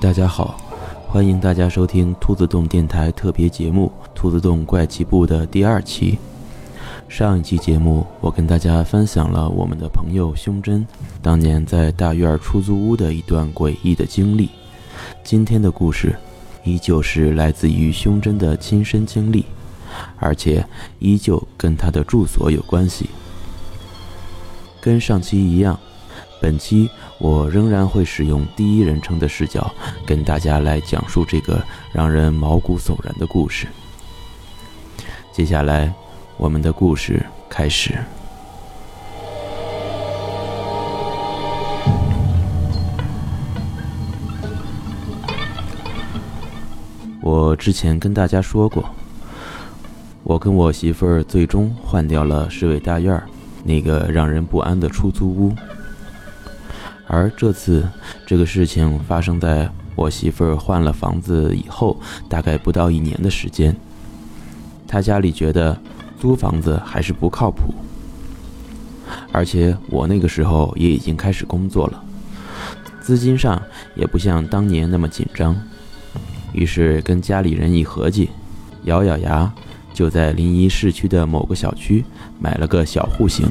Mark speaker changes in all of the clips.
Speaker 1: 大家好，欢迎大家收听兔子洞电台特别节目《兔子洞怪奇部》的第二期。上一期节目，我跟大家分享了我们的朋友胸针当年在大院出租屋的一段诡异的经历。今天的故事，依旧是来自于胸针的亲身经历，而且依旧跟他的住所有关系。跟上期一样，本期我仍然会使用第一人称的视角，跟大家来讲述这个让人毛骨悚然的故事。接下来。我们的故事开始。我之前跟大家说过，我跟我媳妇儿最终换掉了市委大院那个让人不安的出租屋，而这次这个事情发生在我媳妇儿换了房子以后，大概不到一年的时间，她家里觉得。租房子还是不靠谱，而且我那个时候也已经开始工作了，资金上也不像当年那么紧张，于是跟家里人一合计，咬咬牙，就在临沂市区的某个小区买了个小户型。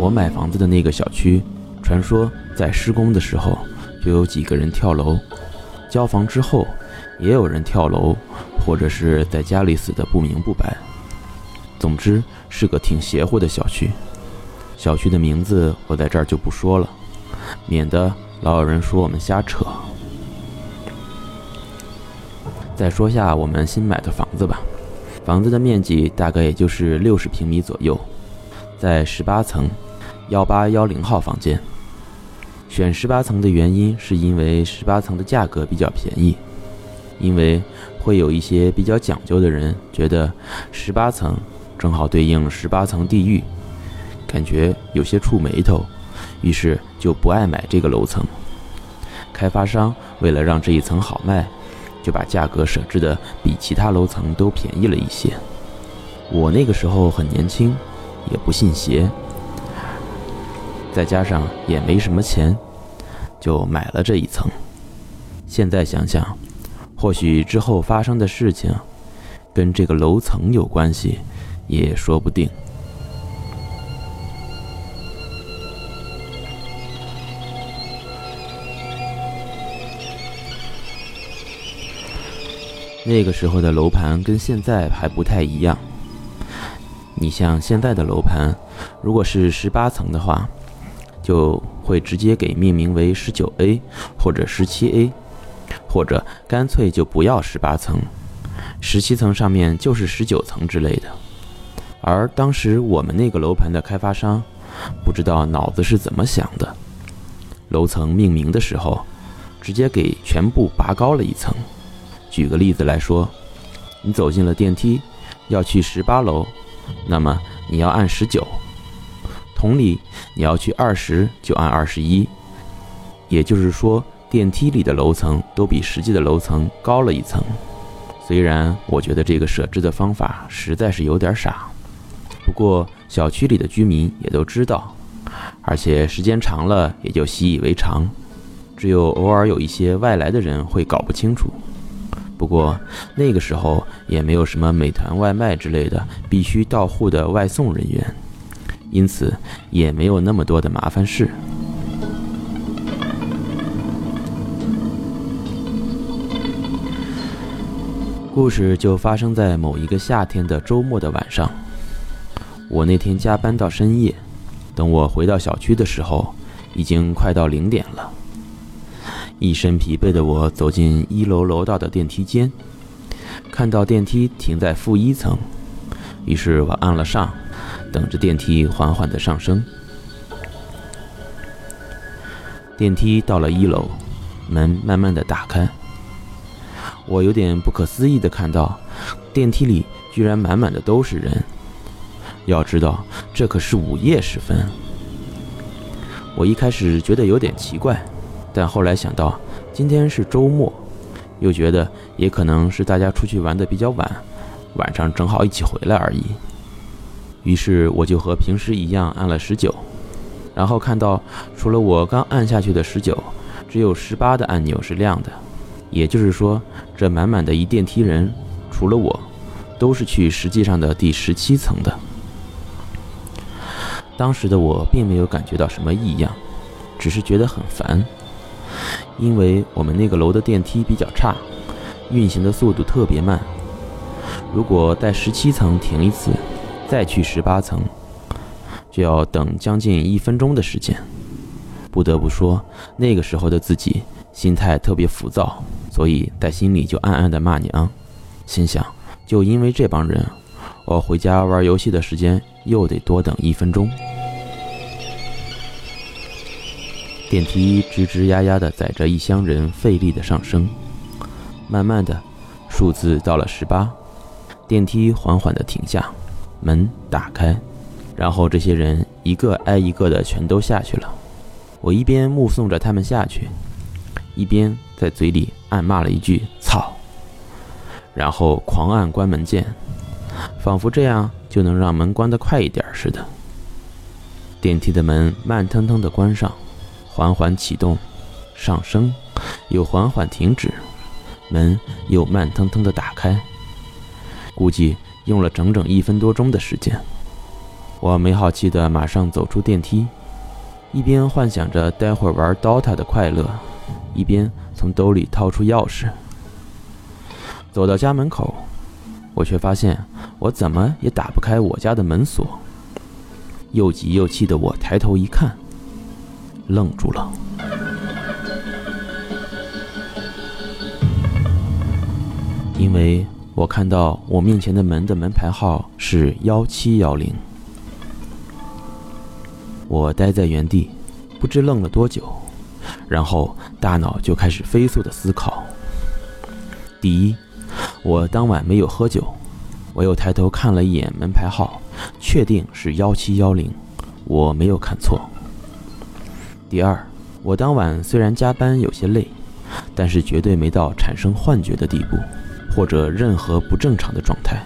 Speaker 1: 我买房子的那个小区，传说在施工的时候就有几个人跳楼，交房之后。也有人跳楼，或者是在家里死的不明不白。总之是个挺邪乎的小区。小区的名字我在这儿就不说了，免得老有人说我们瞎扯。再说下我们新买的房子吧，房子的面积大概也就是六十平米左右，在十八层，幺八幺零号房间。选十八层的原因是因为十八层的价格比较便宜。因为会有一些比较讲究的人觉得十八层正好对应十八层地狱，感觉有些触眉头，于是就不爱买这个楼层。开发商为了让这一层好卖，就把价格设置的比其他楼层都便宜了一些。我那个时候很年轻，也不信邪，再加上也没什么钱，就买了这一层。现在想想。或许之后发生的事情跟这个楼层有关系，也说不定。那个时候的楼盘跟现在还不太一样。你像现在的楼盘，如果是十八层的话，就会直接给命名为十九 A 或者十七 A。或者干脆就不要十八层，十七层上面就是十九层之类的。而当时我们那个楼盘的开发商，不知道脑子是怎么想的，楼层命名的时候，直接给全部拔高了一层。举个例子来说，你走进了电梯，要去十八楼，那么你要按十九；同理，你要去二十就按二十一。也就是说。电梯里的楼层都比实际的楼层高了一层，虽然我觉得这个设置的方法实在是有点傻，不过小区里的居民也都知道，而且时间长了也就习以为常，只有偶尔有一些外来的人会搞不清楚。不过那个时候也没有什么美团外卖之类的必须到户的外送人员，因此也没有那么多的麻烦事。故事就发生在某一个夏天的周末的晚上。我那天加班到深夜，等我回到小区的时候，已经快到零点了。一身疲惫的我走进一楼楼道的电梯间，看到电梯停在负一层，于是我按了上，等着电梯缓缓的上升。电梯到了一楼，门慢慢的打开。我有点不可思议的看到，电梯里居然满满的都是人。要知道，这可是午夜时分。我一开始觉得有点奇怪，但后来想到今天是周末，又觉得也可能是大家出去玩的比较晚，晚上正好一起回来而已。于是我就和平时一样按了十九，然后看到除了我刚按下去的十九，只有十八的按钮是亮的，也就是说，这满满的一电梯人，除了我，都是去实际上的第十七层的。当时的我并没有感觉到什么异样，只是觉得很烦，因为我们那个楼的电梯比较差，运行的速度特别慢。如果在十七层停一次，再去十八层，就要等将近一分钟的时间。不得不说，那个时候的自己心态特别浮躁，所以在心里就暗暗的骂娘，心想就因为这帮人，我回家玩游戏的时间又得多等一分钟。电梯吱吱呀呀的载着一箱人费力的上升，慢慢的，数字到了十八。电梯缓缓地停下，门打开，然后这些人一个挨一个的全都下去了。我一边目送着他们下去，一边在嘴里暗骂了一句“操”，然后狂按关门键，仿佛这样就能让门关得快一点似的。电梯的门慢腾腾地关上，缓缓启动，上升，又缓缓停止，门又慢腾腾地打开。估计用了整整一分多钟的时间，我没好气的马上走出电梯，一边幻想着待会儿玩 DOTA 的快乐，一边从兜里掏出钥匙。走到家门口，我却发现我怎么也打不开我家的门锁。又急又气的我抬头一看，愣住了，因为。我看到我面前的门的门牌号是幺七幺零，我呆在原地，不知愣了多久，然后大脑就开始飞速的思考。第一，我当晚没有喝酒，我又抬头看了一眼门牌号，确定是幺七幺零，我没有看错。第二，我当晚虽然加班有些累，但是绝对没到产生幻觉的地步。或者任何不正常的状态。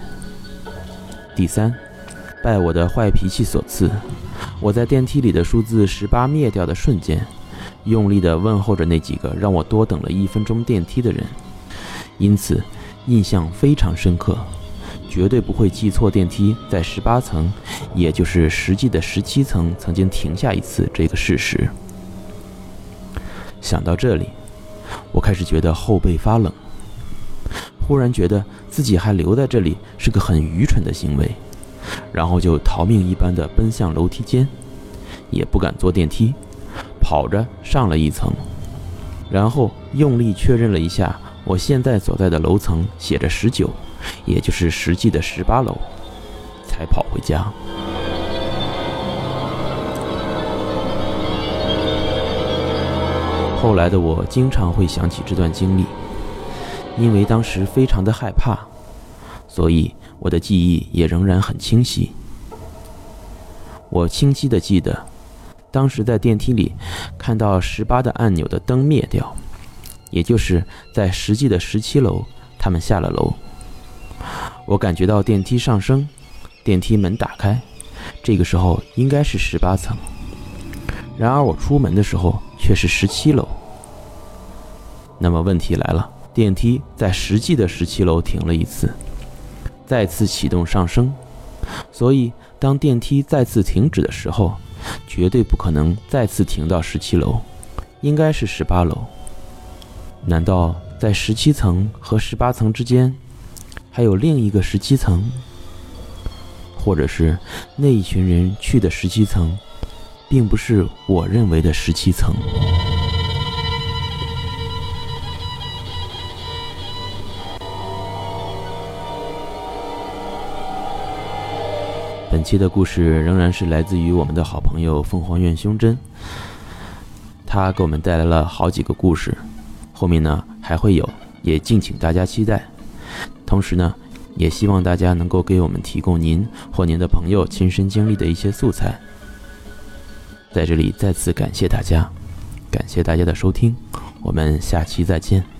Speaker 1: 第三，拜我的坏脾气所赐，我在电梯里的数字十八灭掉的瞬间，用力地问候着那几个让我多等了一分钟电梯的人，因此印象非常深刻，绝对不会记错电梯在十八层，也就是实际的十七层曾经停下一次这个事实。想到这里，我开始觉得后背发冷。忽然觉得自己还留在这里是个很愚蠢的行为，然后就逃命一般的奔向楼梯间，也不敢坐电梯，跑着上了一层，然后用力确认了一下我现在所在的楼层写着十九，也就是实际的十八楼，才跑回家。后来的我经常会想起这段经历。因为当时非常的害怕，所以我的记忆也仍然很清晰。我清晰的记得，当时在电梯里看到十八的按钮的灯灭掉，也就是在实际的十七楼，他们下了楼。我感觉到电梯上升，电梯门打开，这个时候应该是十八层。然而我出门的时候却是十七楼。那么问题来了。电梯在实际的十七楼停了一次，再次启动上升，所以当电梯再次停止的时候，绝对不可能再次停到十七楼，应该是十八楼。难道在十七层和十八层之间，还有另一个十七层？或者是那一群人去的十七层，并不是我认为的十七层？本期的故事仍然是来自于我们的好朋友凤凰院胸针，他给我们带来了好几个故事，后面呢还会有，也敬请大家期待。同时呢，也希望大家能够给我们提供您或您的朋友亲身经历的一些素材。在这里再次感谢大家，感谢大家的收听，我们下期再见。